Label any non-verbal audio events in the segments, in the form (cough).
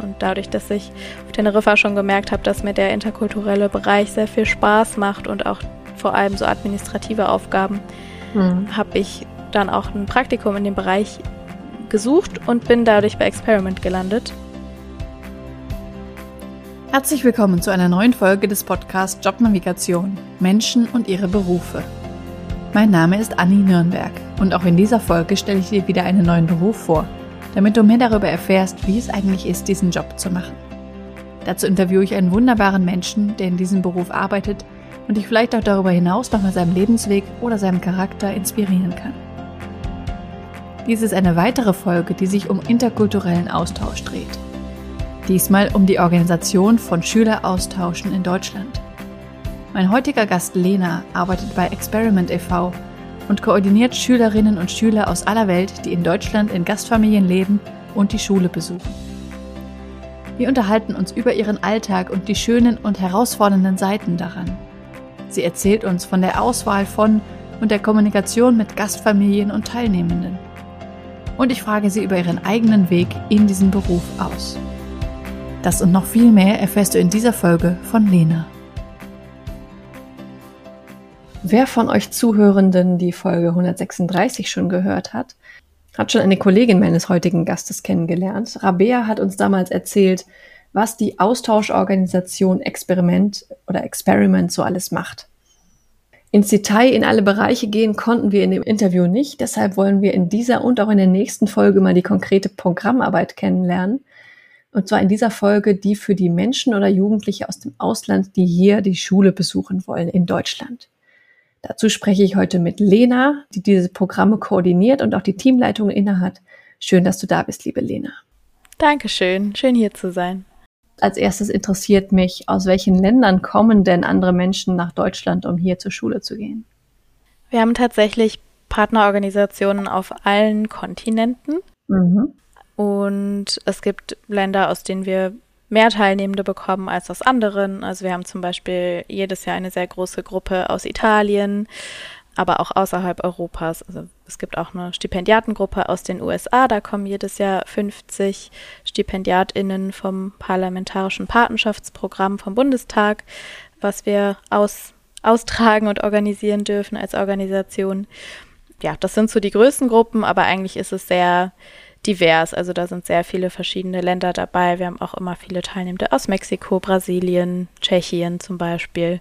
Und dadurch, dass ich auf Teneriffa schon gemerkt habe, dass mir der interkulturelle Bereich sehr viel Spaß macht und auch vor allem so administrative Aufgaben, mhm. habe ich dann auch ein Praktikum in dem Bereich gesucht und bin dadurch bei Experiment gelandet. Herzlich willkommen zu einer neuen Folge des Podcasts Jobnavigation Menschen und ihre Berufe. Mein Name ist Anni Nürnberg und auch in dieser Folge stelle ich dir wieder einen neuen Beruf vor, damit du mehr darüber erfährst, wie es eigentlich ist, diesen Job zu machen. Dazu interviewe ich einen wunderbaren Menschen, der in diesem Beruf arbeitet und dich vielleicht auch darüber hinaus noch mit seinem Lebensweg oder seinem Charakter inspirieren kann. Dies ist eine weitere Folge, die sich um interkulturellen Austausch dreht. Diesmal um die Organisation von Schüleraustauschen in Deutschland. Mein heutiger Gast Lena arbeitet bei Experiment e.V. und koordiniert Schülerinnen und Schüler aus aller Welt, die in Deutschland in Gastfamilien leben und die Schule besuchen. Wir unterhalten uns über ihren Alltag und die schönen und herausfordernden Seiten daran. Sie erzählt uns von der Auswahl von und der Kommunikation mit Gastfamilien und Teilnehmenden. Und ich frage sie über ihren eigenen Weg in diesen Beruf aus. Das und noch viel mehr erfährst du in dieser Folge von Lena. Wer von euch Zuhörenden die Folge 136 schon gehört hat, hat schon eine Kollegin meines heutigen Gastes kennengelernt. Rabea hat uns damals erzählt, was die Austauschorganisation Experiment oder Experiment so alles macht. Ins Detail in alle Bereiche gehen konnten wir in dem Interview nicht, deshalb wollen wir in dieser und auch in der nächsten Folge mal die konkrete Programmarbeit kennenlernen. Und zwar in dieser Folge die für die Menschen oder Jugendliche aus dem Ausland, die hier die Schule besuchen wollen in Deutschland. Dazu spreche ich heute mit Lena, die diese Programme koordiniert und auch die Teamleitung innehat. Schön, dass du da bist, liebe Lena. Dankeschön, schön hier zu sein. Als erstes interessiert mich, aus welchen Ländern kommen denn andere Menschen nach Deutschland, um hier zur Schule zu gehen? Wir haben tatsächlich Partnerorganisationen auf allen Kontinenten. Mhm. Und es gibt Länder, aus denen wir mehr Teilnehmende bekommen als aus anderen. Also wir haben zum Beispiel jedes Jahr eine sehr große Gruppe aus Italien, aber auch außerhalb Europas. Also es gibt auch eine Stipendiatengruppe aus den USA, da kommen jedes Jahr 50 Stipendiatinnen vom Parlamentarischen Patenschaftsprogramm vom Bundestag, was wir aus, austragen und organisieren dürfen als Organisation. Ja, das sind so die größten Gruppen, aber eigentlich ist es sehr divers. Also da sind sehr viele verschiedene Länder dabei. Wir haben auch immer viele Teilnehmende aus Mexiko, Brasilien, Tschechien zum Beispiel.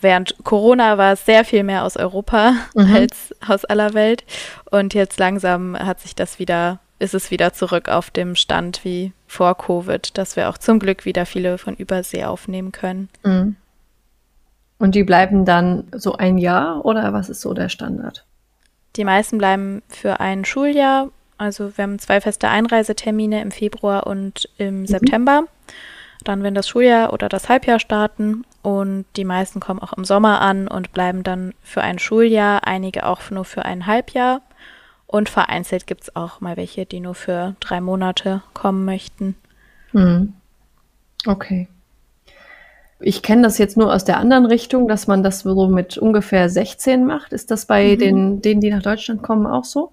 Während Corona war es sehr viel mehr aus Europa mhm. als aus aller Welt. Und jetzt langsam hat sich das wieder, ist es wieder zurück auf dem Stand wie vor Covid, dass wir auch zum Glück wieder viele von Übersee aufnehmen können. Mhm. Und die bleiben dann so ein Jahr oder was ist so der Standard? Die meisten bleiben für ein Schuljahr. Also wir haben zwei feste Einreisetermine im Februar und im mhm. September. Dann, wenn das Schuljahr oder das Halbjahr starten und die meisten kommen auch im Sommer an und bleiben dann für ein Schuljahr, einige auch nur für ein Halbjahr. Und vereinzelt gibt es auch mal welche, die nur für drei Monate kommen möchten. Hm. Okay. Ich kenne das jetzt nur aus der anderen Richtung, dass man das so mit ungefähr 16 macht. Ist das bei mhm. den, denen, die nach Deutschland kommen, auch so?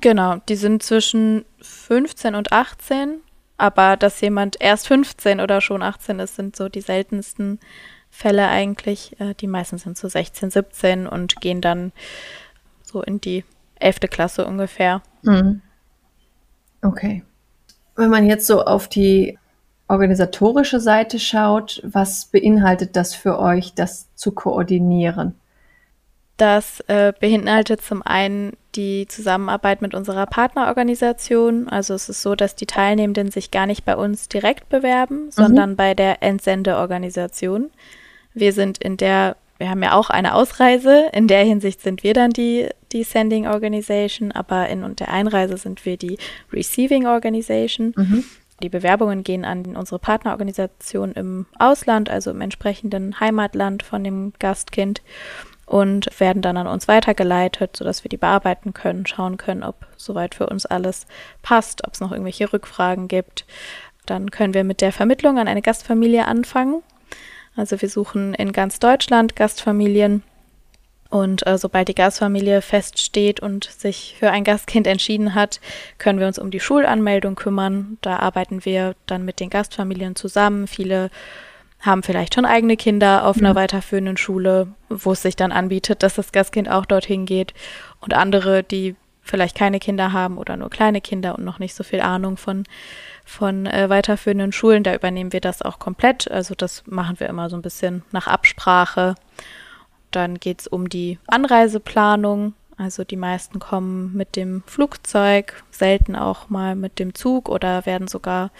Genau, die sind zwischen 15 und 18 aber dass jemand erst 15 oder schon 18 ist, sind so die seltensten Fälle eigentlich. Äh, die meisten sind so 16, 17 und gehen dann so in die 11. Klasse ungefähr. Mhm. Okay. Wenn man jetzt so auf die organisatorische Seite schaut, was beinhaltet das für euch, das zu koordinieren? Das äh, beinhaltet zum einen die Zusammenarbeit mit unserer Partnerorganisation. Also es ist so, dass die Teilnehmenden sich gar nicht bei uns direkt bewerben, mhm. sondern bei der Entsendeorganisation. Wir sind in der, wir haben ja auch eine Ausreise, in der Hinsicht sind wir dann die, die Sending Organization, aber in der Einreise sind wir die Receiving Organization. Mhm. Die Bewerbungen gehen an unsere Partnerorganisation im Ausland, also im entsprechenden Heimatland von dem Gastkind und werden dann an uns weitergeleitet, sodass wir die bearbeiten können, schauen können, ob soweit für uns alles passt, ob es noch irgendwelche Rückfragen gibt. Dann können wir mit der Vermittlung an eine Gastfamilie anfangen. Also wir suchen in ganz Deutschland Gastfamilien Und äh, sobald die Gastfamilie feststeht und sich für ein Gastkind entschieden hat, können wir uns um die Schulanmeldung kümmern. Da arbeiten wir dann mit den Gastfamilien zusammen. Viele haben vielleicht schon eigene Kinder auf einer mhm. weiterführenden Schule, wo es sich dann anbietet, dass das Gastkind auch dorthin geht. Und andere, die vielleicht keine Kinder haben oder nur kleine Kinder und noch nicht so viel Ahnung von, von äh, weiterführenden Schulen, da übernehmen wir das auch komplett. Also das machen wir immer so ein bisschen nach Absprache. Dann geht es um die Anreiseplanung. Also die meisten kommen mit dem Flugzeug, selten auch mal mit dem Zug oder werden sogar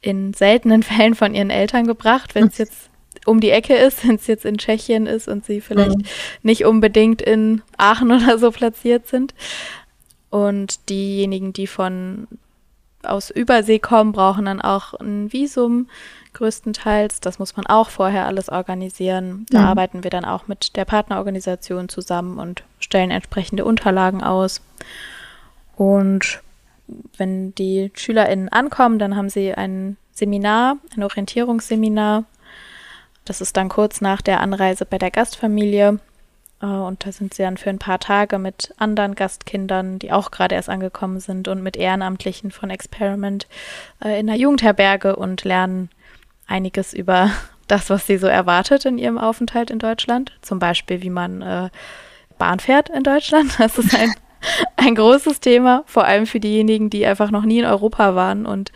in seltenen (laughs) Fällen von ihren Eltern gebracht, wenn es jetzt um die Ecke ist, (laughs) wenn es jetzt in Tschechien ist und sie vielleicht mhm. nicht unbedingt in Aachen (laughs) oder so platziert sind. Und diejenigen, die von aus Übersee kommen, brauchen dann auch ein Visum größtenteils. Das muss man auch vorher alles organisieren. Da ja. arbeiten wir dann auch mit der Partnerorganisation zusammen und stellen entsprechende Unterlagen aus. Und wenn die SchülerInnen ankommen, dann haben sie ein Seminar, ein Orientierungsseminar. Das ist dann kurz nach der Anreise bei der Gastfamilie. Äh, und da sind sie dann für ein paar Tage mit anderen Gastkindern, die auch gerade erst angekommen sind und mit Ehrenamtlichen von Experiment äh, in der Jugendherberge und lernen einiges über (laughs) das, was sie so erwartet in ihrem Aufenthalt in Deutschland. Zum Beispiel, wie man äh, Bahn fährt in Deutschland. (laughs) Das ist ein, (laughs) ein großes Thema, vor allem für diejenigen, die einfach noch nie in Europa waren und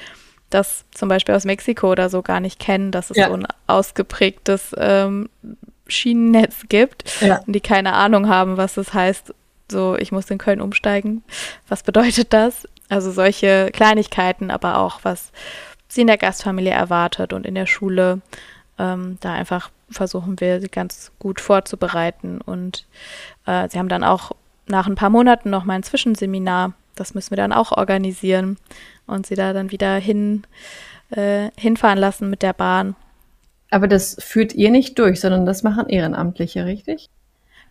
das zum Beispiel aus Mexiko oder so gar nicht kennen, dass es ja. so ein ausgeprägtes ähm, Schienennetz gibt ja. und die keine Ahnung haben, was das heißt. So, ich muss in Köln umsteigen. Was bedeutet das? Also solche Kleinigkeiten, aber auch was sie in der Gastfamilie erwartet und in der Schule. Ähm, da einfach versuchen wir, sie ganz gut vorzubereiten. Und äh, sie haben dann auch nach ein paar Monaten noch mal ein Zwischenseminar. Das müssen wir dann auch organisieren und sie da dann wieder hin, äh, hinfahren lassen mit der Bahn. Aber das führt ihr nicht durch, sondern das machen Ehrenamtliche, richtig?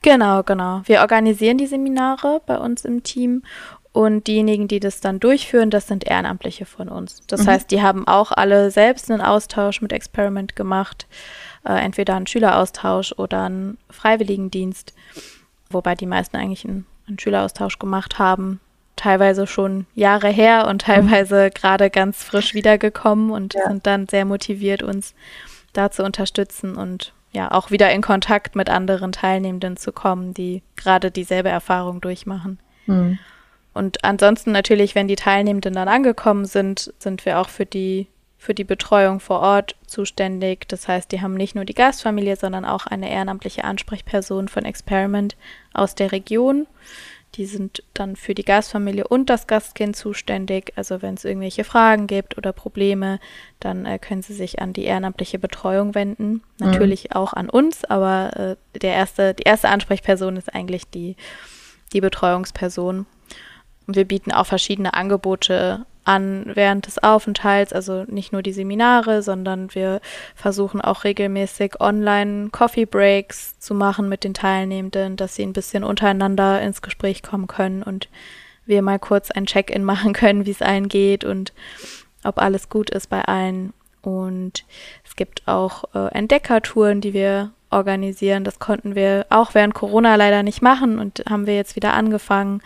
Genau, genau. Wir organisieren die Seminare bei uns im Team und diejenigen, die das dann durchführen, das sind Ehrenamtliche von uns. Das mhm. heißt, die haben auch alle selbst einen Austausch mit Experiment gemacht, äh, entweder einen Schüleraustausch oder einen Freiwilligendienst, wobei die meisten eigentlich einen, einen Schüleraustausch gemacht haben. Teilweise schon Jahre her und mhm. teilweise mhm. gerade ganz frisch wiedergekommen und ja. sind dann sehr motiviert, uns da zu unterstützen und ja auch wieder in Kontakt mit anderen Teilnehmenden zu kommen, die gerade dieselbe Erfahrung durchmachen. Mhm. Und ansonsten natürlich, wenn die Teilnehmenden dann angekommen sind, sind wir auch für die, für die Betreuung vor Ort zuständig. Das heißt, die haben nicht nur die Gastfamilie, sondern auch eine ehrenamtliche Ansprechperson von Experiment aus der Region. Die sind dann für die Gastfamilie und das Gastkind zuständig. Also wenn es irgendwelche Fragen gibt oder Probleme, dann äh, können sie sich an die ehrenamtliche Betreuung wenden. Mhm. Natürlich auch an uns, aber äh, der erste, die erste Ansprechperson ist eigentlich die, die Betreuungsperson. Und wir bieten auch verschiedene Angebote an während des Aufenthalts, also nicht nur die Seminare, sondern wir versuchen auch regelmäßig online Coffee Breaks zu machen mit den Teilnehmenden, dass sie ein bisschen untereinander ins Gespräch kommen können und wir mal kurz ein Check-in (laughs) machen können, wie es allen geht und ob alles gut ist bei allen. Und es gibt auch äh, Entdeckertouren, die wir organisieren. Das konnten wir auch während Corona leider nicht machen und haben wir jetzt wieder angefangen.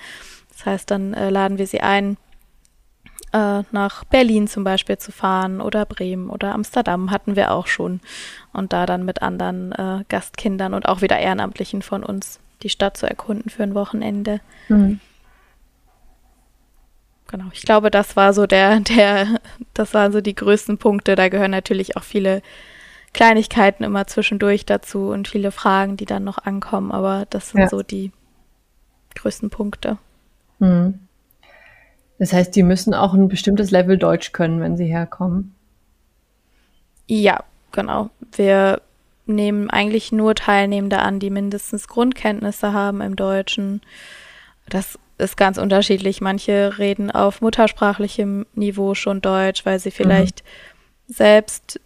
Das heißt, dann äh, laden wir sie ein, äh, nach Berlin zum Beispiel zu fahren oder Bremen oder Amsterdam hatten wir auch schon. Und da dann mit anderen äh, Gastkindern und auch wieder Ehrenamtlichen von uns die Stadt zu erkunden für ein Wochenende. Mhm. Genau, ich glaube, das war so der, (laughs) der, das waren so die größten Punkte. Da gehören natürlich auch viele Kleinigkeiten immer zwischendurch dazu und viele Fragen, die dann noch ankommen, aber das sind ja. so die größten Punkte. Mhm. Das heißt, die müssen auch ein bestimmtes Level Deutsch können, wenn sie herkommen. Ja, genau. Wir nehmen eigentlich nur Teilnehmende an, die mindestens Grundkenntnisse haben im Deutschen. Das ist ganz unterschiedlich. Manche reden auf muttersprachlichem Niveau schon Deutsch, weil sie vielleicht mhm. selbst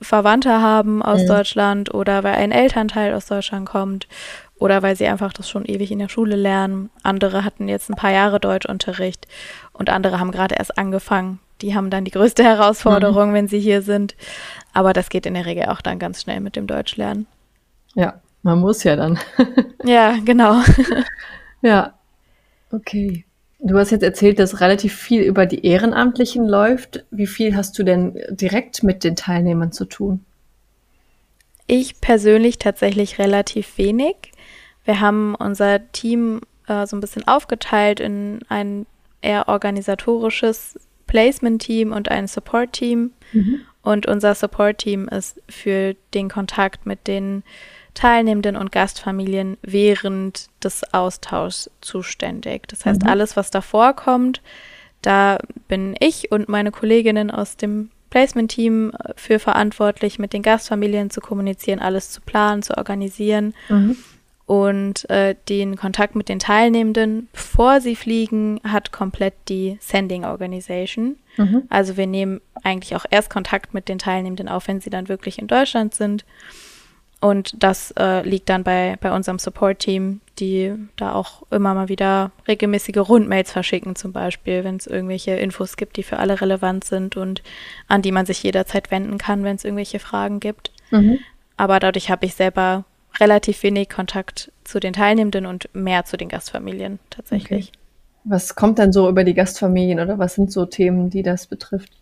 Verwandte haben aus mhm. Deutschland oder weil ein Elternteil aus Deutschland kommt oder weil sie einfach das schon ewig in der Schule lernen. Andere hatten jetzt ein paar Jahre Deutschunterricht und andere haben gerade erst angefangen. Die haben dann die größte (laughs) Herausforderung, mhm. wenn sie hier sind. Aber das geht in der Regel auch dann ganz schnell mit dem Deutschlernen. Ja, Man muss ja dann. (laughs) ja, genau. (laughs) ja, okay. Du hast jetzt erzählt, dass relativ viel über die Ehrenamtlichen läuft. Wie viel hast du denn direkt mit den Teilnehmern zu tun? Ich persönlich tatsächlich relativ wenig. Wir haben unser Team äh, so ein bisschen aufgeteilt in ein eher organisatorisches Placement-Team und ein Support-Team. Mhm. Und unser Support-Team ist für den Kontakt mit den Teilnehmenden und Gastfamilien während des Austauschs zuständig. Das heißt, mhm. alles, was davor kommt, da bin ich und meine Kolleginnen aus dem Placement-Team für verantwortlich, mit den Gastfamilien zu kommunizieren, alles zu planen, zu organisieren. Mhm. Und äh, den Kontakt mit den Teilnehmenden, bevor sie fliegen, hat komplett die Sending Organization. Mhm. Also wir nehmen eigentlich auch erst Kontakt mit den Teilnehmenden auf, wenn sie dann wirklich in Deutschland sind. Und das äh, liegt dann bei, bei unserem Support-Team, die da auch immer mal wieder regelmäßige Rundmails verschicken, zum Beispiel, wenn es irgendwelche Infos gibt, die für alle relevant sind und an die man sich jederzeit wenden kann, wenn es irgendwelche Fragen gibt. Mhm. Aber dadurch habe ich selber relativ wenig Kontakt zu den Teilnehmenden und mehr zu den Gastfamilien tatsächlich. Okay. Was kommt dann so über die Gastfamilien oder was sind so Themen, die das betrifft?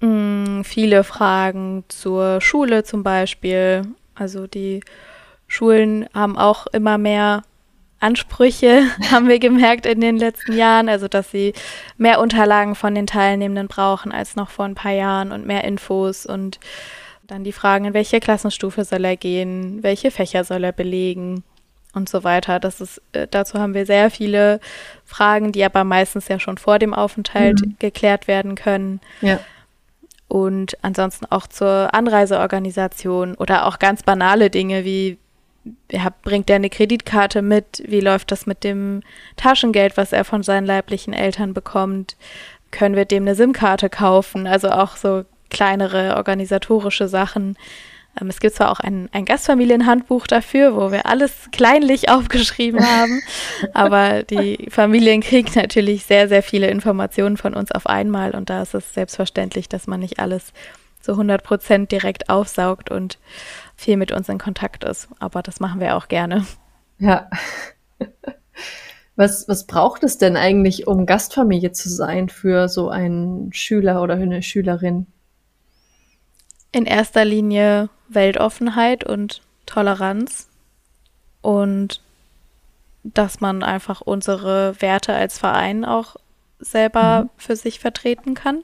Mm, viele Fragen zur Schule zum Beispiel. Also die Schulen haben auch immer mehr Ansprüche, (laughs) haben wir gemerkt in den letzten Jahren. Also dass sie mehr Unterlagen von den Teilnehmenden brauchen als noch vor ein paar Jahren und mehr Infos und dann die Fragen, in welche Klassenstufe soll er gehen, welche Fächer soll er belegen und so weiter. Das ist, äh, dazu haben wir sehr viele Fragen, die aber meistens ja schon vor dem Aufenthalt mhm. geklärt werden können. Ja. Und ansonsten auch zur Anreiseorganisation oder auch ganz banale Dinge wie, ja, bringt er eine Kreditkarte mit? Wie läuft das mit dem Taschengeld, was er von seinen leiblichen Eltern bekommt? Können wir dem eine SIM-Karte kaufen? Also auch so kleinere organisatorische Sachen. Ähm, es gibt zwar auch ein, ein Gastfamilienhandbuch dafür, wo wir alles kleinlich (laughs) aufgeschrieben haben, aber die Familien kriegen natürlich sehr, sehr viele Informationen von uns auf einmal und da ist es selbstverständlich, dass man nicht alles zu 100 Prozent direkt aufsaugt und viel mit uns in Kontakt ist. Aber das machen wir auch gerne. Ja. Was, was braucht es denn eigentlich, um Gastfamilie zu sein für so einen Schüler oder eine Schülerin? In erster Linie Weltoffenheit und Toleranz und dass man einfach unsere Werte als Verein auch selber mhm. für sich vertreten kann,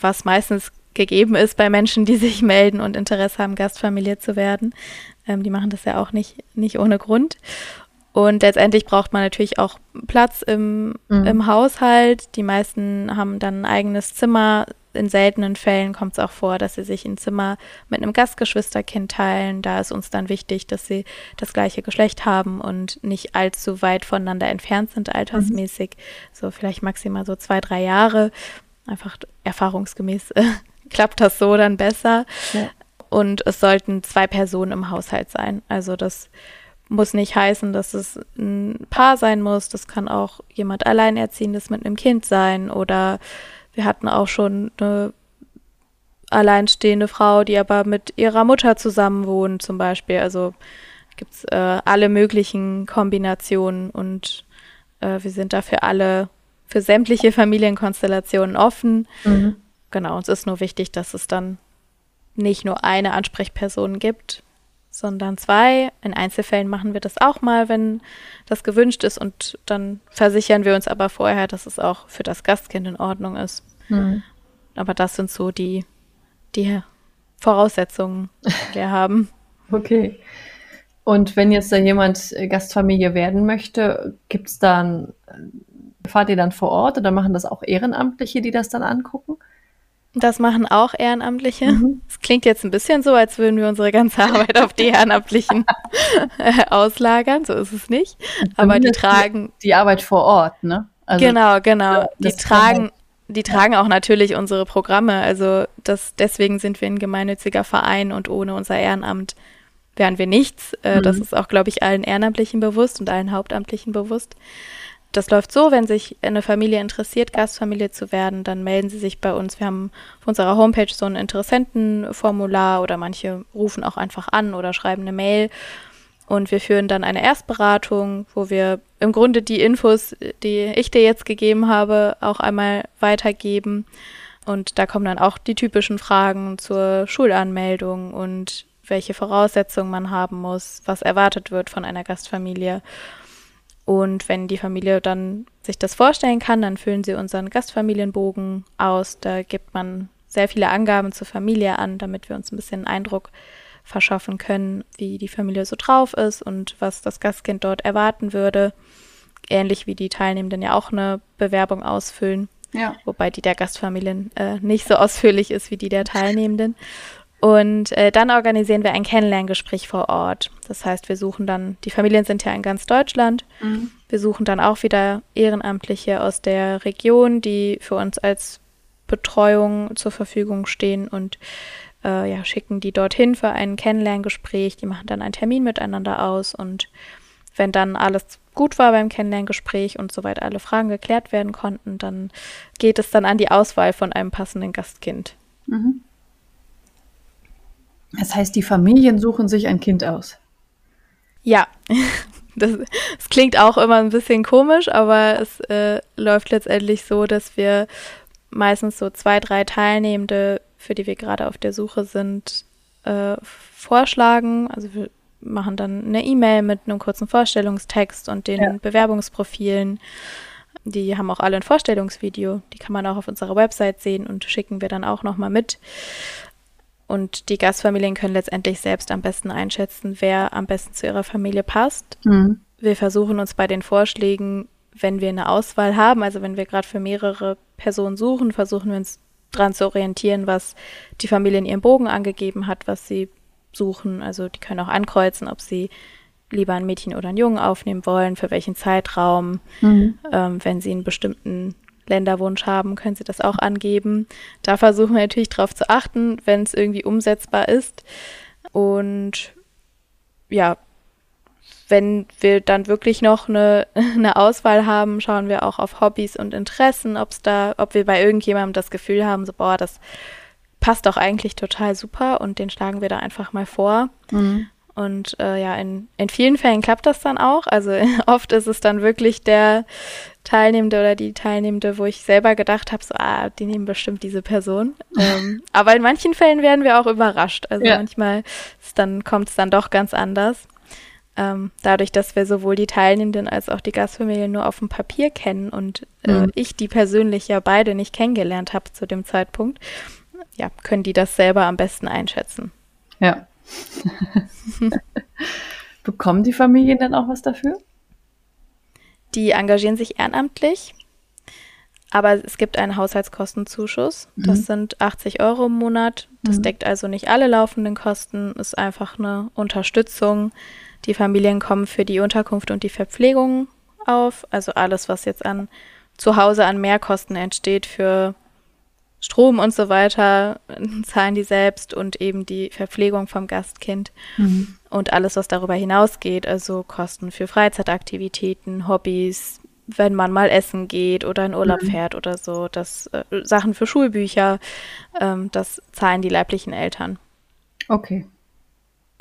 was meistens gegeben ist bei Menschen, die sich melden und Interesse haben, Gastfamilie zu werden. Ähm, die machen das ja auch nicht, nicht ohne Grund. Und letztendlich braucht man natürlich auch Platz im, mhm. im Haushalt. Die meisten haben dann ein eigenes Zimmer, in seltenen Fällen kommt es auch vor, dass sie sich ein Zimmer mit einem Gastgeschwisterkind teilen. Da ist uns dann wichtig, dass sie das gleiche Geschlecht haben und nicht allzu weit voneinander entfernt sind, altersmäßig. Mhm. So vielleicht maximal so zwei, drei Jahre. Einfach erfahrungsgemäß äh, (laughs) klappt das so dann besser. Ja. Und es sollten zwei Personen im Haushalt sein. Also das muss nicht heißen, dass es ein Paar sein muss. Das kann auch jemand Alleinerziehendes mit einem Kind sein oder wir hatten auch schon eine alleinstehende Frau, die aber mit ihrer Mutter zusammen wohnt, zum Beispiel. Also gibt es äh, alle möglichen Kombinationen und äh, wir sind dafür alle, für sämtliche Familienkonstellationen offen. Mhm. Genau, uns ist nur wichtig, dass es dann nicht nur eine Ansprechperson gibt, sondern zwei. In Einzelfällen machen wir das auch mal, wenn das gewünscht ist und dann versichern wir uns aber vorher, dass es auch für das Gastkind in Ordnung ist. Mhm. Aber das sind so die, die Voraussetzungen, die wir haben. (laughs) Okay. Und wenn jetzt da jemand äh, Gastfamilie werden möchte, gibt es dann, äh, fahrt ihr dann vor Ort oder machen das auch Ehrenamtliche, die das dann angucken? Das machen auch Ehrenamtliche. Es mhm. klingt jetzt ein bisschen so, als würden wir unsere ganze Arbeit auf die Ehrenamtlichen (laughs) äh, auslagern. So ist es nicht. Aber die tragen. Die Arbeit vor Ort, ne? Also, genau, genau. die tragen, die tragen auch natürlich unsere Programme. Also das, deswegen sind wir ein gemeinnütziger Verein und ohne unser Ehrenamt wären wir nichts. Äh, mhm. Das ist auch, glaube ich, allen Ehrenamtlichen bewusst und allen Hauptamtlichen bewusst. Das läuft so, wenn sich eine Familie interessiert, Gastfamilie zu werden, dann melden sie sich bei uns. Wir haben auf unserer Homepage so ein Interessentenformular oder manche rufen auch einfach an oder schreiben eine Mail. Und wir führen dann eine Erstberatung, wo wir im Grunde die Infos, die ich dir jetzt gegeben habe, auch einmal weitergeben. Und da kommen dann auch die typischen Fragen zur Schulanmeldung und welche Voraussetzungen man haben muss, was erwartet wird von einer Gastfamilie. Und wenn die Familie dann sich das vorstellen kann, dann füllen sie unseren Gastfamilienbogen aus. Da gibt man sehr viele Angaben zur Familie an, damit wir uns ein bisschen Eindruck verschaffen können, wie die Familie so drauf ist und was das Gastkind dort erwarten würde. Ähnlich wie die Teilnehmenden ja auch eine Bewerbung ausfüllen. Ja. Wobei die der Gastfamilien äh, nicht so ausführlich ist wie die der Teilnehmenden. Und äh, dann organisieren wir ein Kennenlerngespräch vor Ort. Das heißt, wir suchen dann, die Familien sind ja in ganz Deutschland. Mhm. Wir suchen dann auch wieder Ehrenamtliche aus der Region, die für uns als Betreuung zur Verfügung stehen und äh, ja, schicken die dorthin für ein Kennenlerngespräch. Die machen dann einen Termin miteinander aus und wenn dann alles gut war beim Kennenlerngespräch und soweit alle Fragen geklärt werden konnten, dann geht es dann an die Auswahl von einem passenden Gastkind. Mhm. Das heißt, die Familien suchen sich ein Kind aus. Ja, (laughs) das, das klingt auch immer ein bisschen komisch, aber es äh, läuft letztendlich so, dass wir meistens so zwei, drei Teilnehmende, für die wir gerade auf der Suche sind, äh, vorschlagen. Also wir machen dann eine E-Mail mit einem kurzen Vorstellungstext und den ja. Bewerbungsprofilen. Die haben auch alle ein Vorstellungsvideo. Die kann man auch auf unserer Website sehen und schicken wir dann auch nochmal mit. Und die Gastfamilien können letztendlich selbst am besten einschätzen, wer am besten zu ihrer Familie passt. Mhm. Wir versuchen uns bei den Vorschlägen, wenn wir eine Auswahl haben, also wenn wir gerade für mehrere Personen suchen, versuchen wir uns daran zu orientieren, was die Familie in ihrem Bogen angegeben hat, was sie suchen. Also die können auch ankreuzen, ob sie lieber ein Mädchen oder einen Jungen aufnehmen wollen, für welchen Zeitraum, mhm. ähm, wenn sie einen bestimmten Länderwunsch haben, können Sie das auch angeben. Da versuchen wir natürlich darauf zu achten, wenn es irgendwie umsetzbar ist. Und ja, wenn wir dann wirklich noch eine, (laughs) eine Auswahl haben, schauen wir auch auf Hobbys und Interessen, ob es da, ob wir bei irgendjemandem das Gefühl haben, so boah, das passt doch eigentlich total super und den schlagen wir da einfach mal vor. Mhm. Und äh, ja, in, in vielen Fällen klappt das dann auch. Also (laughs) oft ist es dann wirklich der Teilnehmende oder die Teilnehmende, wo ich selber gedacht habe, so, ah, die nehmen bestimmt diese Person. (laughs) ähm, aber in manchen Fällen werden wir auch überrascht. Also ja. manchmal dann, kommt es dann doch ganz anders. Ähm, dadurch, dass wir sowohl die Teilnehmenden als auch die Gastfamilie nur auf dem Papier kennen und äh, mhm. ich die persönlich ja beide nicht kennengelernt habe zu dem Zeitpunkt, ja, können die das selber am besten einschätzen. Ja. (laughs) (laughs) Bekommen die Familien dann auch was dafür? Die engagieren sich ehrenamtlich, aber es gibt einen Haushaltskostenzuschuss. Mhm. Das sind 80 Euro im Monat. Das mhm. deckt also nicht alle laufenden Kosten, ist einfach eine Unterstützung. Die Familien kommen für die Unterkunft und die Verpflegung auf. Also alles, was jetzt an zu Hause an Mehrkosten entsteht für Strom und so weiter (laughs) zahlen die selbst und eben die Verpflegung vom Gastkind mhm. und alles, was darüber hinausgeht, also Kosten für Freizeitaktivitäten, Hobbys, wenn man mal essen geht oder in Urlaub mhm. fährt oder so, das äh, Sachen für Schulbücher, ähm, das zahlen die leiblichen Eltern. Okay.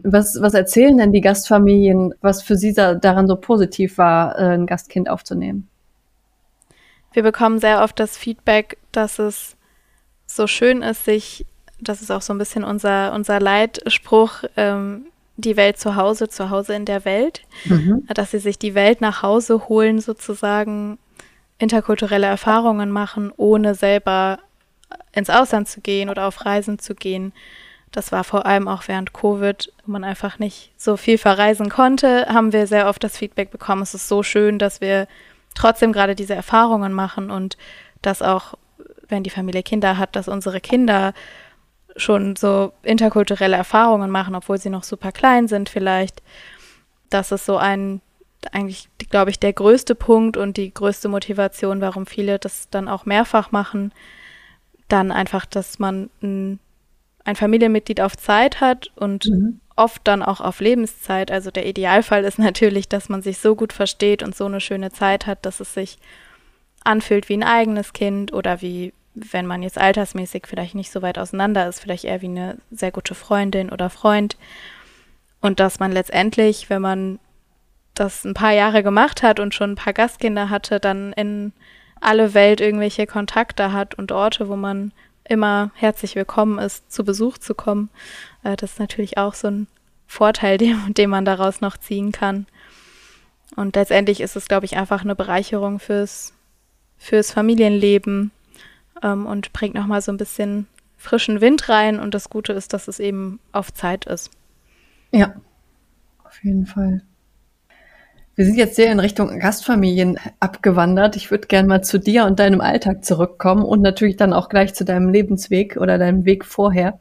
Was, was erzählen denn die Gastfamilien, was für sie da, daran so positiv war, äh, ein Gastkind aufzunehmen? Wir bekommen sehr oft das Feedback, dass es so schön ist, sich, das ist auch so ein bisschen unser, unser Leitspruch, ähm, die Welt zu Hause, zu Hause in der Welt, mhm. dass sie sich die Welt nach Hause holen, sozusagen interkulturelle Erfahrungen machen, ohne selber ins Ausland zu gehen oder auf Reisen zu gehen. Das war vor allem auch während Covid, wo man einfach nicht so viel verreisen konnte, haben wir sehr oft das Feedback bekommen, es ist so schön, dass wir trotzdem gerade diese Erfahrungen machen und das auch wenn die Familie Kinder hat, dass unsere Kinder schon so interkulturelle Erfahrungen machen, obwohl sie noch super klein sind vielleicht. Das ist so ein, eigentlich, glaube ich, der größte Punkt und die größte Motivation, warum viele das dann auch mehrfach machen. Dann einfach, dass man ein, ein Familienmitglied auf Zeit hat und mhm. oft dann auch auf Lebenszeit. Also der Idealfall ist (laughs) natürlich, dass man sich so gut versteht und so eine schöne Zeit hat, dass es sich anfühlt wie ein eigenes Kind oder wie, wenn man jetzt altersmäßig vielleicht nicht so weit auseinander ist, vielleicht eher wie eine sehr gute Freundin oder Freund. Und dass man letztendlich, wenn man das ein paar Jahre gemacht hat und schon ein paar Gastkinder hatte, dann in alle Welt irgendwelche Kontakte hat und Orte, wo man immer herzlich willkommen ist, zu Besuch zu kommen. Äh, das ist natürlich auch so ein Vorteil, (laughs) den, den man daraus noch ziehen kann. Und letztendlich ist es, glaube ich, einfach eine Bereicherung fürs, fürs Familienleben ähm, und bringt nochmal so ein bisschen frischen Wind rein. Und das Gute ist, dass es eben auf Zeit ist. Ja, auf jeden Fall. Wir sind jetzt sehr in Richtung Gastfamilien abgewandert. Ich würde gerne mal zu dir und deinem Alltag zurückkommen und natürlich dann auch gleich zu deinem Lebensweg oder deinem Weg vorher.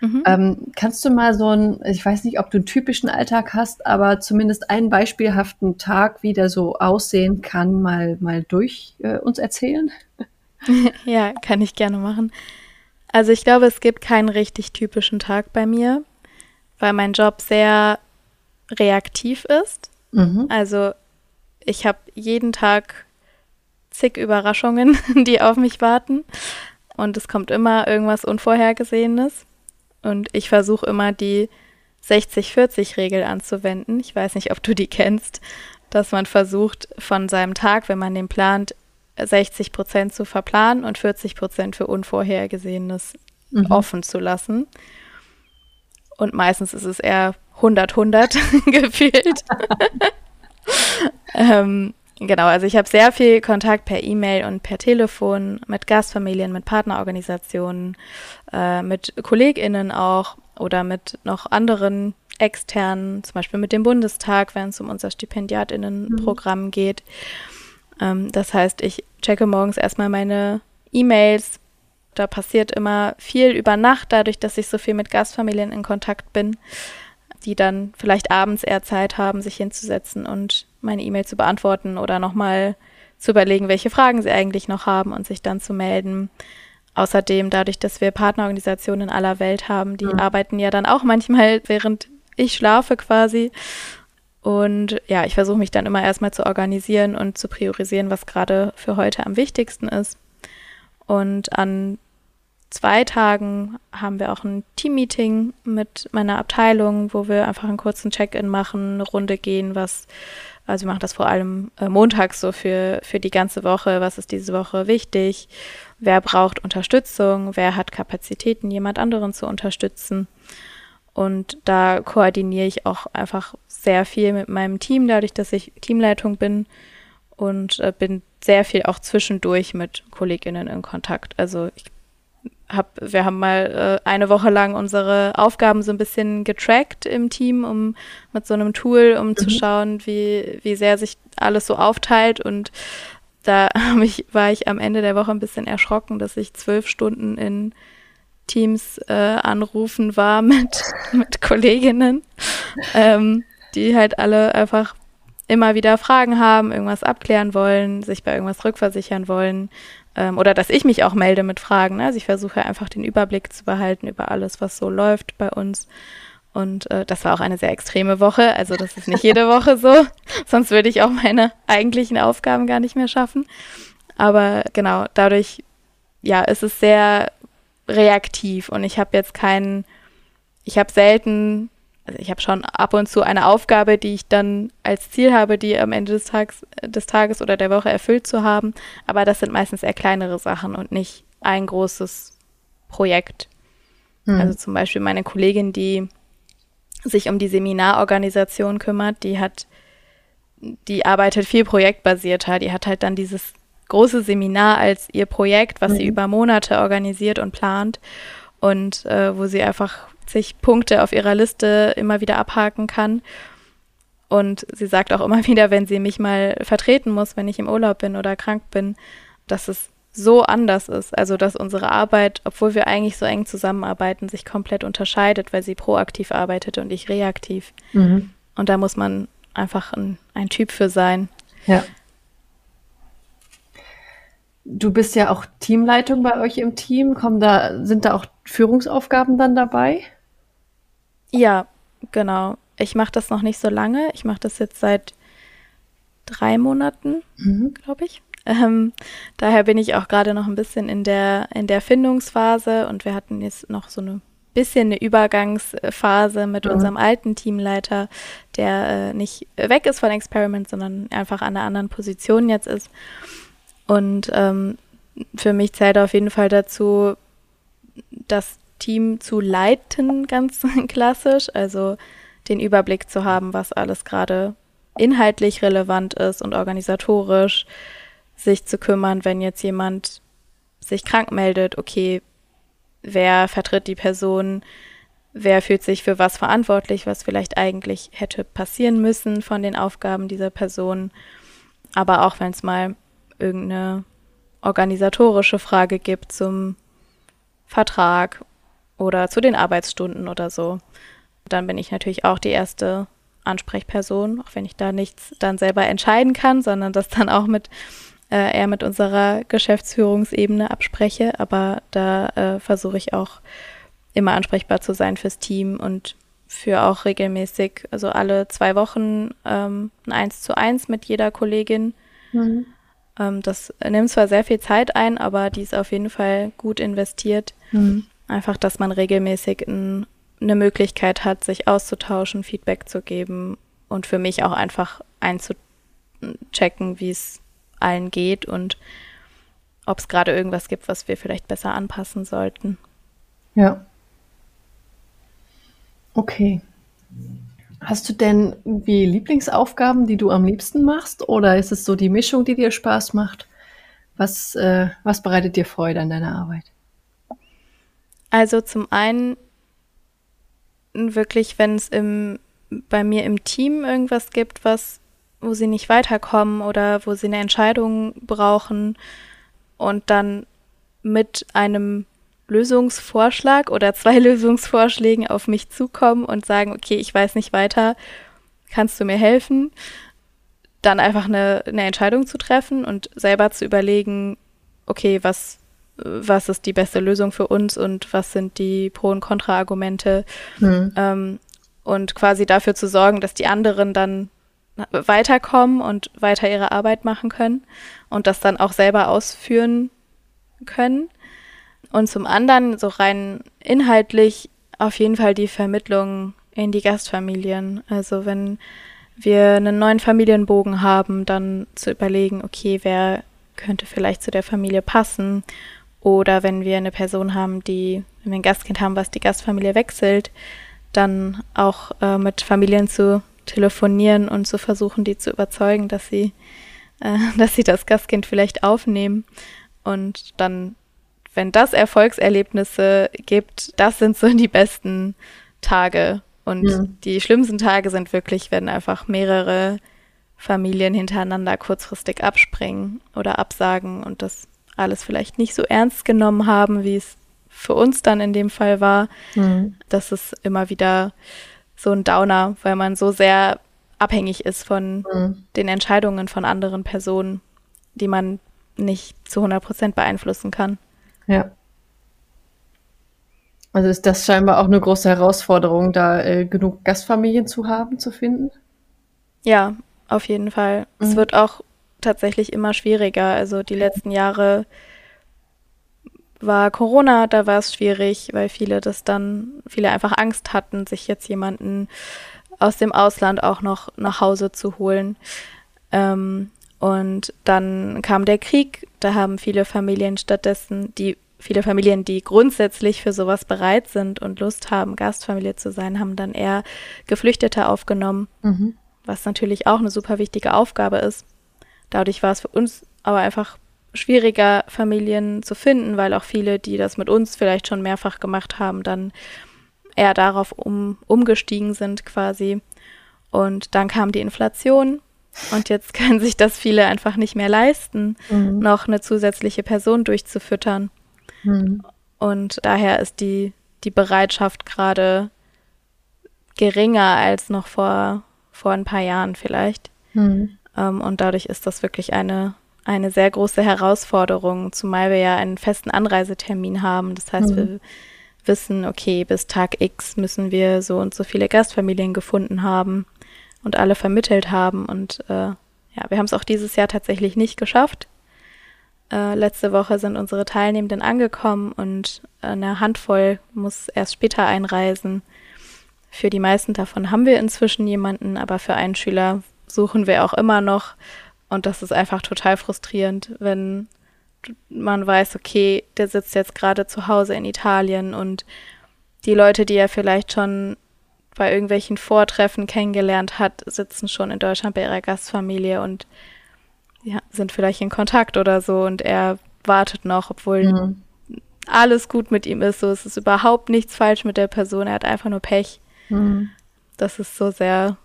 Mhm. Ähm, kannst du mal so ein, ich weiß nicht, ob du einen typischen Alltag hast, aber zumindest einen beispielhaften Tag, wie der so aussehen kann, mal, mal durch äh, uns erzählen? (laughs) ja, kann ich gerne machen. Also ich glaube, es gibt keinen richtig typischen Tag bei mir, weil mein Job sehr reaktiv ist. Mhm. Also ich habe jeden Tag zig Überraschungen, (laughs) die auf mich warten. Und es kommt immer irgendwas Unvorhergesehenes. Und ich versuche immer die 60-40-Regel anzuwenden. Ich weiß nicht, ob du die kennst, dass man versucht, von seinem Tag, wenn man den plant, 60 Prozent zu verplanen und 40 Prozent für Unvorhergesehenes mhm. offen zu lassen. Und meistens ist es eher 100, 100 (laughs) gefühlt. (laughs) ähm, genau, also ich habe sehr viel Kontakt per E-Mail und per Telefon mit Gastfamilien, mit Partnerorganisationen, äh, mit KollegInnen auch oder mit noch anderen externen, zum Beispiel mit dem Bundestag, wenn es um unser StipendiatInnenprogramm mhm. geht. Ähm, das heißt, ich checke morgens erstmal meine E-Mails. Da passiert immer viel über Nacht, dadurch, dass ich so viel mit Gastfamilien in Kontakt bin die dann vielleicht abends eher Zeit haben, sich hinzusetzen und meine E-Mail zu beantworten oder nochmal zu überlegen, welche Fragen sie eigentlich noch haben und sich dann zu melden. Außerdem, dadurch, dass wir Partnerorganisationen in aller Welt haben, die mhm. arbeiten ja dann auch manchmal, während ich schlafe quasi. Und ja, ich versuche mich dann immer erstmal zu organisieren und zu priorisieren, was gerade für heute am wichtigsten ist. Und an zwei Tagen haben wir auch ein Teammeeting mit meiner Abteilung, wo wir einfach einen kurzen Check-in machen, eine Runde gehen, was, also wir machen das vor allem äh, montags so für, für die ganze Woche, was ist diese Woche wichtig, wer braucht Unterstützung, wer hat Kapazitäten, jemand anderen zu unterstützen. Und da koordiniere ich auch einfach sehr viel mit meinem Team, dadurch, dass ich Teamleitung bin und äh, bin sehr viel auch zwischendurch mit KollegInnen in Kontakt. Also ich hab, wir haben mal äh, eine Woche lang unsere Aufgaben so ein bisschen getrackt im Team, um mit so einem Tool, um mhm. zu schauen, wie, wie sehr sich alles so aufteilt. Und da (laughs) ich, war ich am Ende der Woche ein bisschen erschrocken, dass ich zwölf Stunden in Teams äh, anrufen war (laughs) mit, mit Kolleginnen, ähm, die halt alle einfach immer wieder Fragen haben, irgendwas abklären wollen, sich bei irgendwas rückversichern wollen ähm, oder dass ich mich auch melde mit Fragen. Ne? Also ich versuche einfach den Überblick zu behalten über alles, was so läuft bei uns. Und äh, das war auch eine sehr extreme Woche. Also das ist nicht jede Woche so. (laughs) Sonst würde ich auch meine eigentlichen Aufgaben gar nicht mehr schaffen. Aber genau, dadurch, ja, ist es sehr reaktiv und ich habe jetzt keinen, ich habe selten also ich habe schon ab und zu eine Aufgabe, die ich dann als Ziel habe, die am Ende des Tages, des Tages oder der Woche erfüllt zu haben. Aber das sind meistens eher kleinere Sachen und nicht ein großes Projekt. Hm. Also zum Beispiel meine Kollegin, die sich um die Seminarorganisation kümmert, die hat, die arbeitet viel projektbasierter. Die hat halt dann dieses große Seminar als ihr Projekt, was mhm. sie über Monate organisiert und plant und äh, wo sie einfach 80 Punkte auf ihrer Liste immer wieder abhaken kann. Und sie sagt auch immer (laughs) wieder, wenn sie mich mal vertreten muss, wenn ich im Urlaub bin oder krank bin, dass es so anders ist. Also, dass unsere Arbeit, obwohl wir eigentlich so eng zusammenarbeiten, sich komplett unterscheidet, weil sie proaktiv arbeitet und ich reaktiv. Mhm. Und da muss man einfach ein, ein Typ für sein. Ja. Du bist ja auch Teamleitung bei euch im Team. Kommen da, sind da auch Führungsaufgaben dann dabei? Ja, genau. Ich mache das noch nicht so lange. Ich mache das jetzt seit drei Monaten, mhm. glaube ich. Ähm, daher bin ich auch gerade noch ein bisschen in der, in der Findungsphase und wir hatten jetzt noch so eine bisschen eine Übergangsphase mit mhm. unserem alten Teamleiter, der äh, nicht weg ist von Experiment, sondern einfach an einer anderen Position jetzt ist. Und ähm, für mich zählt auf jeden Fall dazu, das Team zu leiten, (laughs) ganz klassisch, also den Überblick zu haben, was alles gerade inhaltlich relevant ist und organisatorisch sich zu kümmern, wenn jetzt jemand sich krank meldet, okay, wer vertritt die Person, wer fühlt sich für was verantwortlich, was vielleicht eigentlich hätte passieren müssen von den Aufgaben dieser Person. Aber auch wenn es mal irgendeine organisatorische Frage gibt zum Vertrag oder zu den Arbeitsstunden oder so, dann bin ich natürlich auch die erste Ansprechperson, auch wenn ich da nichts dann selber entscheiden kann, sondern das dann auch mit äh, eher mit unserer Geschäftsführungsebene abspreche. Aber da äh, versuche ich auch immer ansprechbar zu sein fürs Team und für auch regelmäßig, also alle zwei Wochen ähm, ein Eins zu eins mit jeder Kollegin. Mhm. Ähm, das nimmt zwar sehr viel Zeit ein, aber die ist auf jeden Fall gut investiert. Mhm. Einfach, dass man regelmäßig ein, eine Möglichkeit hat, sich auszutauschen, Feedback zu geben und für mich auch einfach einzuchecken, wie es allen geht und ob es gerade irgendwas gibt, was wir vielleicht besser anpassen sollten. Ja. Okay. Hast du denn wie Lieblingsaufgaben, die du am liebsten machst? Oder ist es so die Mischung, die dir Spaß macht? Was, äh, was bereitet dir Freude an deiner Arbeit? Also zum einen wirklich, wenn es bei mir im Team irgendwas gibt, was wo sie nicht weiterkommen oder wo sie eine Entscheidung brauchen und dann mit einem Lösungsvorschlag oder zwei (laughs) Lösungsvorschlägen auf mich zukommen und sagen, okay, ich weiß nicht weiter, kannst du mir helfen? Dann einfach eine, eine Entscheidung zu treffen und selber zu überlegen, okay, was, was ist die beste Lösung für uns und was sind die Pro- und Kontra-Argumente mhm. ähm, und quasi dafür zu sorgen, dass die anderen dann weiterkommen und weiter ihre Arbeit machen können und das dann auch selber ausführen können. Und zum anderen, so rein inhaltlich, auf jeden Fall die Vermittlung in die Gastfamilien. Also wenn wir einen neuen Familienbogen haben, dann zu überlegen, okay, wer könnte vielleicht zu der Familie passen. Oder wenn wir eine Person haben, die, wenn wir ein Gastkind haben, was die Gastfamilie wechselt, dann auch äh, mit Familien zu telefonieren und zu versuchen, die zu überzeugen, dass sie, äh, (laughs) dass sie das Gastkind vielleicht aufnehmen. Und dann, wenn das Erfolgserlebnisse gibt, das sind so die besten Tage. Und ja. die schlimmsten Tage sind wirklich, wenn einfach mehrere Familien hintereinander kurzfristig abspringen oder absagen und das alles vielleicht nicht so ernst genommen haben, wie es für uns dann in dem Fall war. Mhm. Das ist immer wieder so ein Downer, weil man so sehr abhängig ist von mhm. den Entscheidungen von anderen Personen, die man nicht zu 100 Prozent beeinflussen kann. Ja. Also ist das scheinbar auch eine große Herausforderung, da äh, genug Gastfamilien zu haben, zu finden? Ja, auf jeden Fall. Mhm. Es wird auch tatsächlich immer schwieriger. Also die letzten Jahre war Corona, da war es schwierig, weil viele das dann, viele einfach Angst hatten, sich jetzt jemanden aus dem Ausland auch noch nach Hause zu holen. Ähm, und dann kam der Krieg, da haben viele Familien stattdessen, die viele Familien, die grundsätzlich für sowas bereit sind und Lust haben, Gastfamilie zu sein, haben dann eher Geflüchtete aufgenommen, mhm. was natürlich auch eine super wichtige Aufgabe ist. Dadurch war es für uns aber einfach schwieriger, Familien zu finden, weil auch viele, die das mit uns vielleicht schon mehrfach gemacht haben, dann eher darauf um, umgestiegen sind quasi. Und dann kam die Inflation und jetzt können sich das viele einfach nicht mehr leisten, mhm. noch eine zusätzliche Person durchzufüttern. Mhm. Und daher ist die, die Bereitschaft gerade geringer als noch vor, vor ein paar Jahren vielleicht. Mhm. Um, und dadurch ist das wirklich eine eine sehr große Herausforderung, zumal wir ja einen festen Anreisetermin haben. Das heißt, mhm. wir wissen, okay, bis Tag X müssen wir so und so viele Gastfamilien gefunden haben und alle vermittelt haben. Und äh, ja, wir haben es auch dieses Jahr tatsächlich nicht geschafft. Äh, letzte Woche sind unsere Teilnehmenden angekommen und eine Handvoll muss erst später einreisen. Für die meisten davon haben wir inzwischen jemanden, aber für einen Schüler suchen wir auch immer noch. Und das ist einfach total frustrierend, wenn man weiß, okay, der sitzt jetzt gerade zu Hause in Italien und die Leute, die er vielleicht schon bei irgendwelchen Vortreffen kennengelernt hat, sitzen schon in Deutschland bei ihrer Gastfamilie und ja, sind vielleicht in Kontakt oder so und er wartet noch, obwohl mhm. alles gut mit ihm ist. So, es ist überhaupt nichts falsch mit der Person, er hat einfach nur Pech. Mhm. Das ist so sehr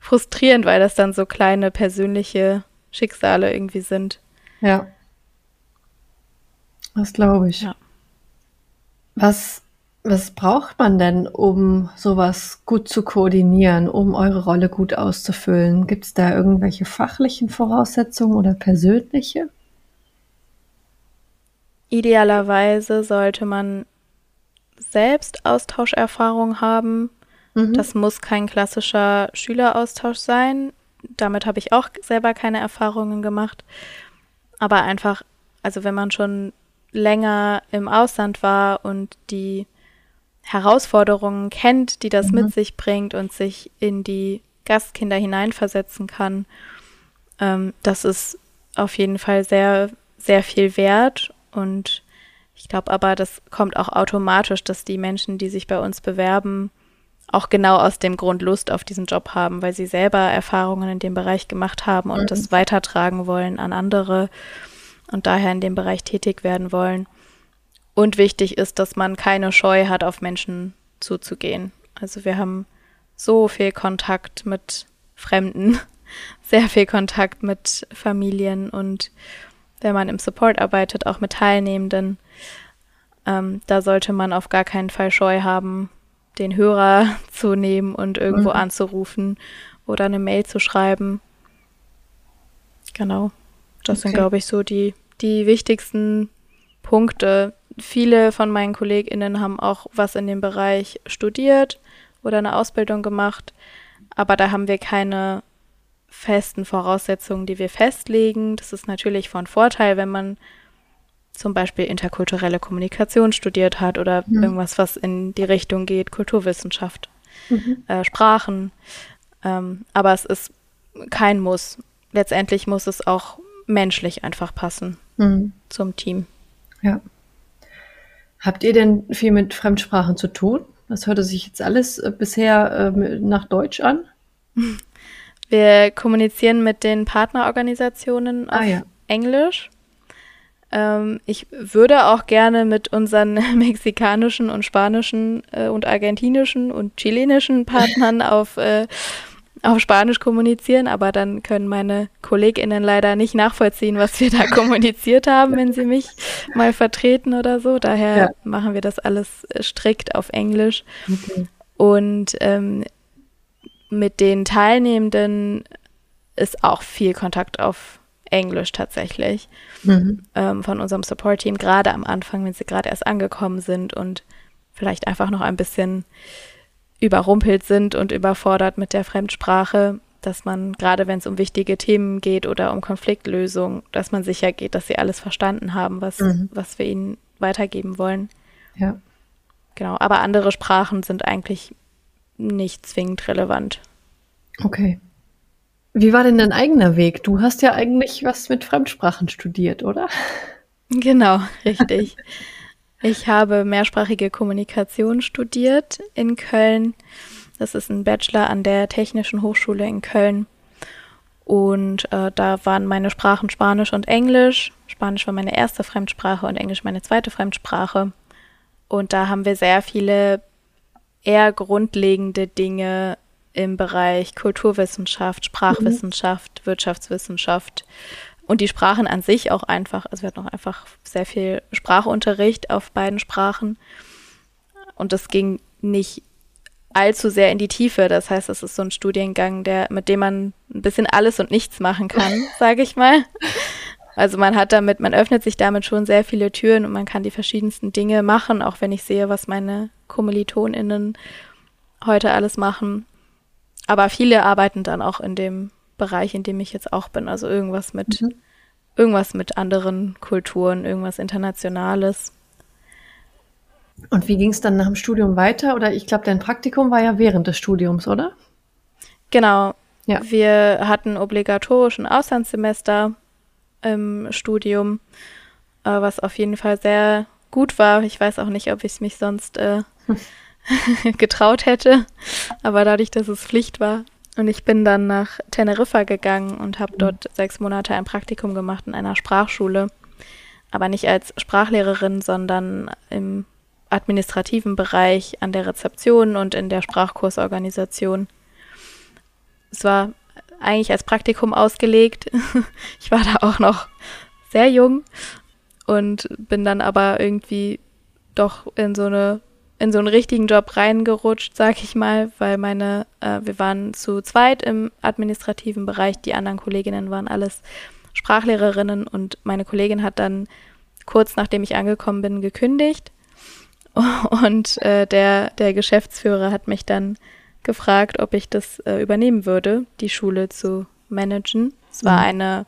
frustrierend, weil das dann so kleine persönliche Schicksale irgendwie sind. Ja. Das glaube ich. Ja. Was, was braucht man denn, um sowas gut zu koordinieren, um eure Rolle gut auszufüllen? Gibt es da irgendwelche fachlichen Voraussetzungen oder persönliche? Idealerweise sollte man selbst Austauscherfahrung haben. Mhm. Das muss kein klassischer Schüleraustausch sein. Damit habe ich auch selber keine Erfahrungen gemacht. Aber einfach, also wenn man schon länger im Ausland war und die Herausforderungen kennt, die das mhm. mit sich bringt und sich in die Gastkinder hineinversetzen kann, ähm, das ist auf jeden Fall sehr, sehr viel wert. Und ich glaube aber, das kommt auch automatisch, dass die Menschen, die sich bei uns bewerben, auch genau aus dem Grund Lust auf diesen Job haben, weil sie selber Erfahrungen in dem Bereich gemacht haben und mhm. das weitertragen wollen an andere und daher in dem Bereich tätig werden wollen. Und wichtig ist, dass man keine Scheu hat, auf Menschen zuzugehen. Also wir haben so viel Kontakt mit Fremden, (laughs) sehr viel Kontakt mit Familien und wenn man im Support arbeitet, auch mit Teilnehmenden. Ähm, da sollte man auf gar keinen Fall Scheu haben, den Hörer (laughs) zu nehmen und irgendwo mhm. anzurufen oder eine Mail zu schreiben. Genau. Das okay. sind, glaube ich, so die, die wichtigsten Punkte. Viele von meinen KollegInnen haben auch was in dem Bereich studiert oder eine Ausbildung gemacht, aber da haben wir keine festen Voraussetzungen, die wir festlegen. Das ist natürlich von Vorteil, wenn man zum Beispiel interkulturelle Kommunikation studiert hat oder mhm. irgendwas, was in die Richtung geht, Kulturwissenschaft, mhm. äh, Sprachen. Ähm, aber es ist kein Muss. Letztendlich muss es auch menschlich einfach passen mhm. zum Team. Ja. Habt ihr denn viel mit Fremdsprachen zu tun? Das hörte sich jetzt alles äh, bisher äh, nach Deutsch an. (laughs) Wir kommunizieren mit den Partnerorganisationen ah, auf ja. Englisch. Ähm, ich würde auch gerne mit unseren (laughs) mexikanischen und spanischen äh, und argentinischen und chilenischen Partnern (laughs) auf äh, auf Spanisch kommunizieren, aber dann können meine KollegInnen leider nicht nachvollziehen, was wir da (laughs) kommuniziert haben, wenn sie mich mal vertreten oder so. Daher ja. machen wir das alles strikt auf Englisch. Okay. Und ähm, mit den Teilnehmenden ist auch viel Kontakt auf Englisch tatsächlich mhm. ähm, von unserem Support-Team, gerade am Anfang, wenn sie gerade erst angekommen sind und vielleicht einfach noch ein bisschen überrumpelt sind und überfordert mit der Fremdsprache, dass man, gerade wenn es um wichtige Themen geht oder um Konfliktlösung, dass man sicher geht, dass sie alles verstanden haben, was, mhm. was wir ihnen weitergeben wollen. Ja. Genau, aber andere Sprachen sind eigentlich nicht zwingend relevant. Okay. Wie war denn dein eigener Weg? Du hast ja eigentlich was mit Fremdsprachen studiert, oder? Genau, (laughs) richtig. Ich habe mehrsprachige Kommunikation studiert in Köln. Das ist ein Bachelor an der Technischen Hochschule in Köln. Und äh, da waren meine Sprachen Spanisch und Englisch. Spanisch war meine erste Fremdsprache und Englisch meine zweite Fremdsprache. Und da haben wir sehr viele eher grundlegende Dinge im Bereich Kulturwissenschaft, Sprachwissenschaft, mhm. Wirtschaftswissenschaft und die Sprachen an sich auch einfach, also wir hatten auch einfach sehr viel Sprachunterricht auf beiden Sprachen. Und das ging nicht allzu sehr in die Tiefe. Das heißt, es ist so ein Studiengang, der, mit dem man ein bisschen alles und nichts machen kann, (laughs) sage ich mal. Also man hat damit, man öffnet sich damit schon sehr viele Türen und man kann die verschiedensten Dinge machen, auch wenn ich sehe, was meine KommilitonInnen heute alles machen. Aber viele arbeiten dann auch in dem Bereich, in dem ich jetzt auch bin. Also irgendwas mit, mhm. irgendwas mit anderen Kulturen, irgendwas Internationales. Und wie ging es dann nach dem Studium weiter? Oder ich glaube, dein Praktikum war ja während des Studiums, oder? Genau. Ja. Wir hatten obligatorischen Auslandssemester im Studium, äh, was auf jeden Fall sehr gut war. Ich weiß auch nicht, ob ich es mich sonst äh, (laughs) getraut hätte, aber dadurch, dass es Pflicht war. Und ich bin dann nach Teneriffa gegangen und habe dort sechs Monate ein Praktikum gemacht in einer Sprachschule. Aber nicht als Sprachlehrerin, sondern im administrativen Bereich an der Rezeption und in der Sprachkursorganisation. Es war eigentlich als Praktikum ausgelegt. (laughs) ich war da auch noch sehr jung und bin dann aber irgendwie doch in so eine in so einen richtigen Job reingerutscht, sag ich mal, weil meine, äh, wir waren zu zweit im administrativen Bereich, die anderen Kolleginnen waren alles Sprachlehrerinnen und meine Kollegin hat dann kurz nachdem ich angekommen bin gekündigt (laughs) und äh, der, der Geschäftsführer hat mich dann gefragt, ob ich das äh, übernehmen würde, die Schule zu managen. Es war mhm. eine,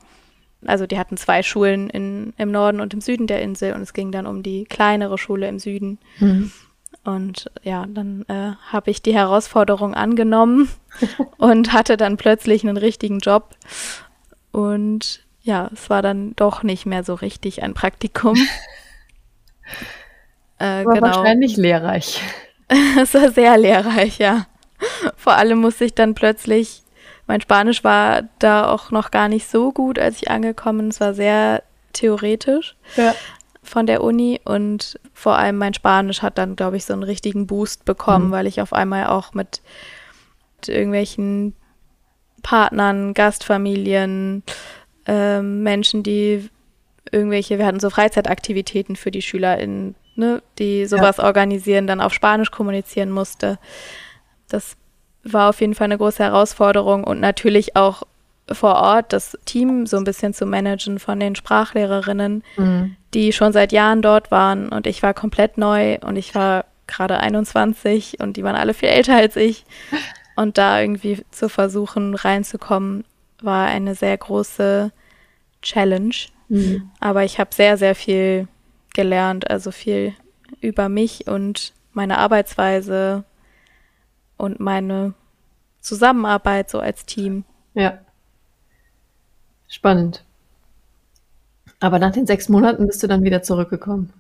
also die hatten zwei Schulen in, im Norden und im Süden der Insel und es ging dann um die kleinere Schule im Süden. Mhm. Und ja, dann äh, habe ich die Herausforderung angenommen (laughs) und hatte dann plötzlich einen richtigen Job. Und ja, es war dann doch nicht mehr so richtig ein Praktikum. (laughs) äh, war genau. wahrscheinlich lehrreich. (laughs) es war sehr lehrreich, ja. Vor allem musste ich dann plötzlich, mein Spanisch war da auch noch gar nicht so gut, als ich angekommen. Es war sehr theoretisch ja. Von der Uni und vor allem mein Spanisch hat dann, glaube ich, so einen richtigen Boost bekommen, mhm. weil ich auf einmal auch mit, mit irgendwelchen Partnern, Gastfamilien, äh, Menschen, die irgendwelche, wir hatten so Freizeitaktivitäten für die SchülerInnen, ne, die sowas ja. organisieren, dann auf Spanisch kommunizieren musste. Das war auf jeden Fall eine große Herausforderung und natürlich auch vor Ort das Team so ein bisschen zu managen von den Sprachlehrerinnen, mhm. Die schon seit Jahren dort waren und ich war komplett neu und ich war gerade 21 und die waren alle viel älter als ich. Und da irgendwie zu versuchen reinzukommen, war eine sehr große Challenge. Mhm. Aber ich habe sehr, sehr viel gelernt, also viel über mich und meine Arbeitsweise und meine Zusammenarbeit so als Team. Ja. Spannend. Aber nach den sechs Monaten bist du dann wieder zurückgekommen.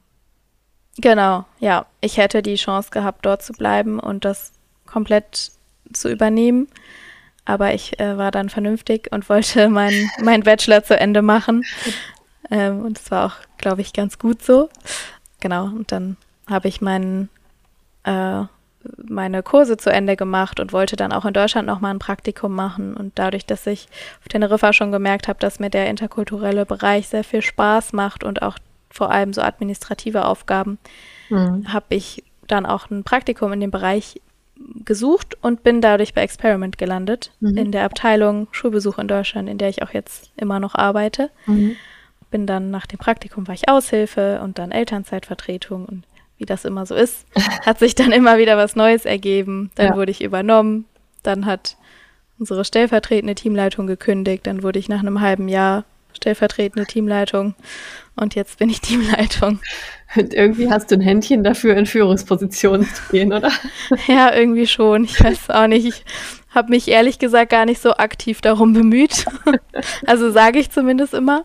Genau, ja. Ich hätte die Chance gehabt, dort zu bleiben und das komplett zu übernehmen. Aber ich äh, war dann vernünftig und wollte (laughs) meinen mein Bachelor zu Ende machen. Ähm, und es war auch, glaube ich, ganz gut so. Genau, und dann habe ich meinen äh, meine Kurse zu Ende gemacht und wollte dann auch in Deutschland nochmal ein Praktikum machen. Und dadurch, dass ich auf Teneriffa schon gemerkt habe, dass mir der interkulturelle Bereich sehr viel Spaß macht und auch vor allem so administrative Aufgaben, mhm. habe ich dann auch ein Praktikum in dem Bereich gesucht und bin dadurch bei Experiment gelandet, mhm. in der Abteilung Schulbesuch in Deutschland, in der ich auch jetzt immer noch arbeite. Mhm. Bin dann nach dem Praktikum war ich Aushilfe und dann Elternzeitvertretung und wie das immer so ist, hat sich dann immer wieder was Neues ergeben. Dann ja. wurde ich übernommen. Dann hat unsere stellvertretende Teamleitung gekündigt. Dann wurde ich nach einem halben Jahr stellvertretende Teamleitung. Und jetzt bin ich Teamleitung. Und irgendwie hast du ein Händchen dafür, in Führungspositionen zu gehen, oder? (laughs) ja, irgendwie schon. Ich weiß auch nicht. Ich habe mich ehrlich gesagt gar nicht so aktiv darum bemüht. (laughs) also sage ich zumindest immer.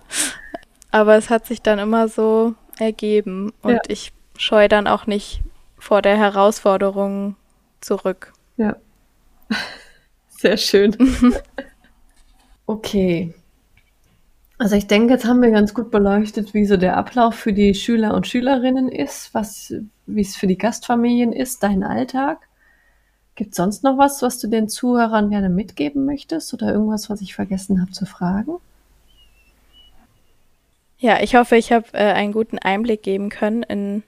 Aber es hat sich dann immer so ergeben. Und ja. ich scheu dann auch nicht vor der Herausforderung zurück. Ja. (laughs) Sehr schön. (laughs) okay. Also ich denke, jetzt haben wir ganz gut beleuchtet, wie so der Ablauf für die Schüler und Schülerinnen ist, was, wie es für die Gastfamilien ist, dein Alltag. Gibt es sonst noch was, was du den Zuhörern gerne mitgeben möchtest oder irgendwas, was ich vergessen habe zu fragen? Ja, ich hoffe, ich habe äh, einen guten Einblick geben können in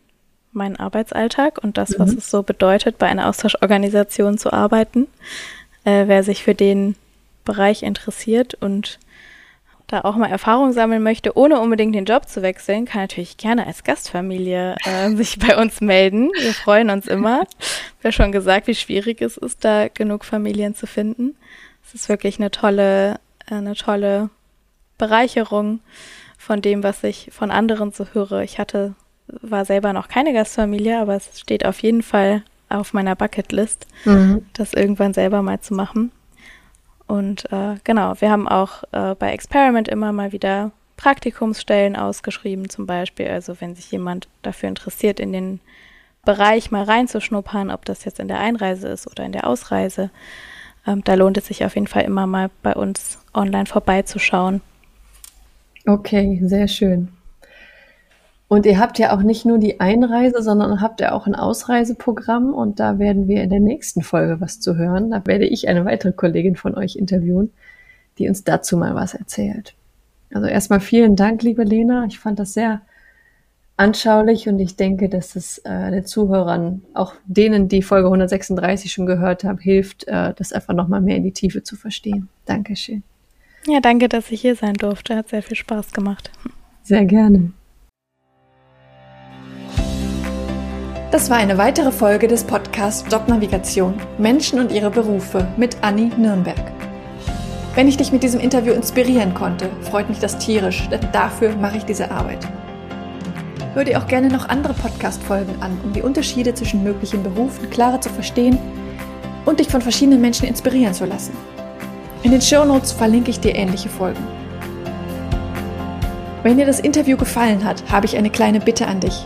meinen Arbeitsalltag und das, mhm. was es so bedeutet, bei einer Austauschorganisation zu arbeiten. Äh, wer sich für den Bereich interessiert und da auch mal Erfahrung sammeln möchte, ohne unbedingt den Job zu wechseln, kann natürlich gerne als Gastfamilie äh, sich bei uns melden. Wir freuen uns immer. Ich habe ja schon gesagt, wie schwierig es ist, da genug Familien zu finden. Es ist wirklich eine tolle, äh, eine tolle Bereicherung von dem, was ich von anderen so höre. Ich hatte, war selber noch keine Gastfamilie, aber es steht auf jeden Fall auf meiner Bucketlist, mhm. das irgendwann selber mal zu machen. Und äh, genau, wir haben auch äh, bei Experiment immer mal wieder Praktikumsstellen ausgeschrieben, zum Beispiel. Also wenn sich jemand dafür interessiert, in den Bereich mal reinzuschnuppern, ob das jetzt in der Einreise ist oder in der Ausreise, ähm, da lohnt es sich auf jeden Fall immer mal bei uns online vorbeizuschauen. Okay, sehr schön. Und ihr habt ja auch nicht nur die Einreise, sondern habt ja auch ein Ausreiseprogramm und da werden wir in der nächsten Folge was zu hören. Da werde ich eine weitere Kollegin von euch interviewen, die uns dazu mal was erzählt. Also erstmal vielen Dank, liebe Lena. Ich fand das sehr anschaulich und ich denke, dass es äh, den Zuhörern, auch denen, die Folge 136 schon gehört haben, hilft, äh, das einfach nochmal mehr in die Tiefe zu verstehen. Dankeschön. Ja, danke, dass ich hier sein durfte. Hat sehr viel Spaß gemacht. Sehr gerne. Das war eine weitere Folge des Podcasts Jobnavigation Menschen und ihre Berufe mit Anni Nürnberg. Wenn ich dich mit diesem Interview inspirieren konnte, freut mich das tierisch, denn dafür mache ich diese Arbeit. Hör dir auch gerne noch andere Podcast-Folgen an, um die Unterschiede zwischen möglichen Berufen klarer zu verstehen und dich von verschiedenen Menschen inspirieren zu lassen. In den Show Notes verlinke ich dir ähnliche Folgen. Wenn dir das Interview gefallen hat, habe ich eine kleine Bitte an dich.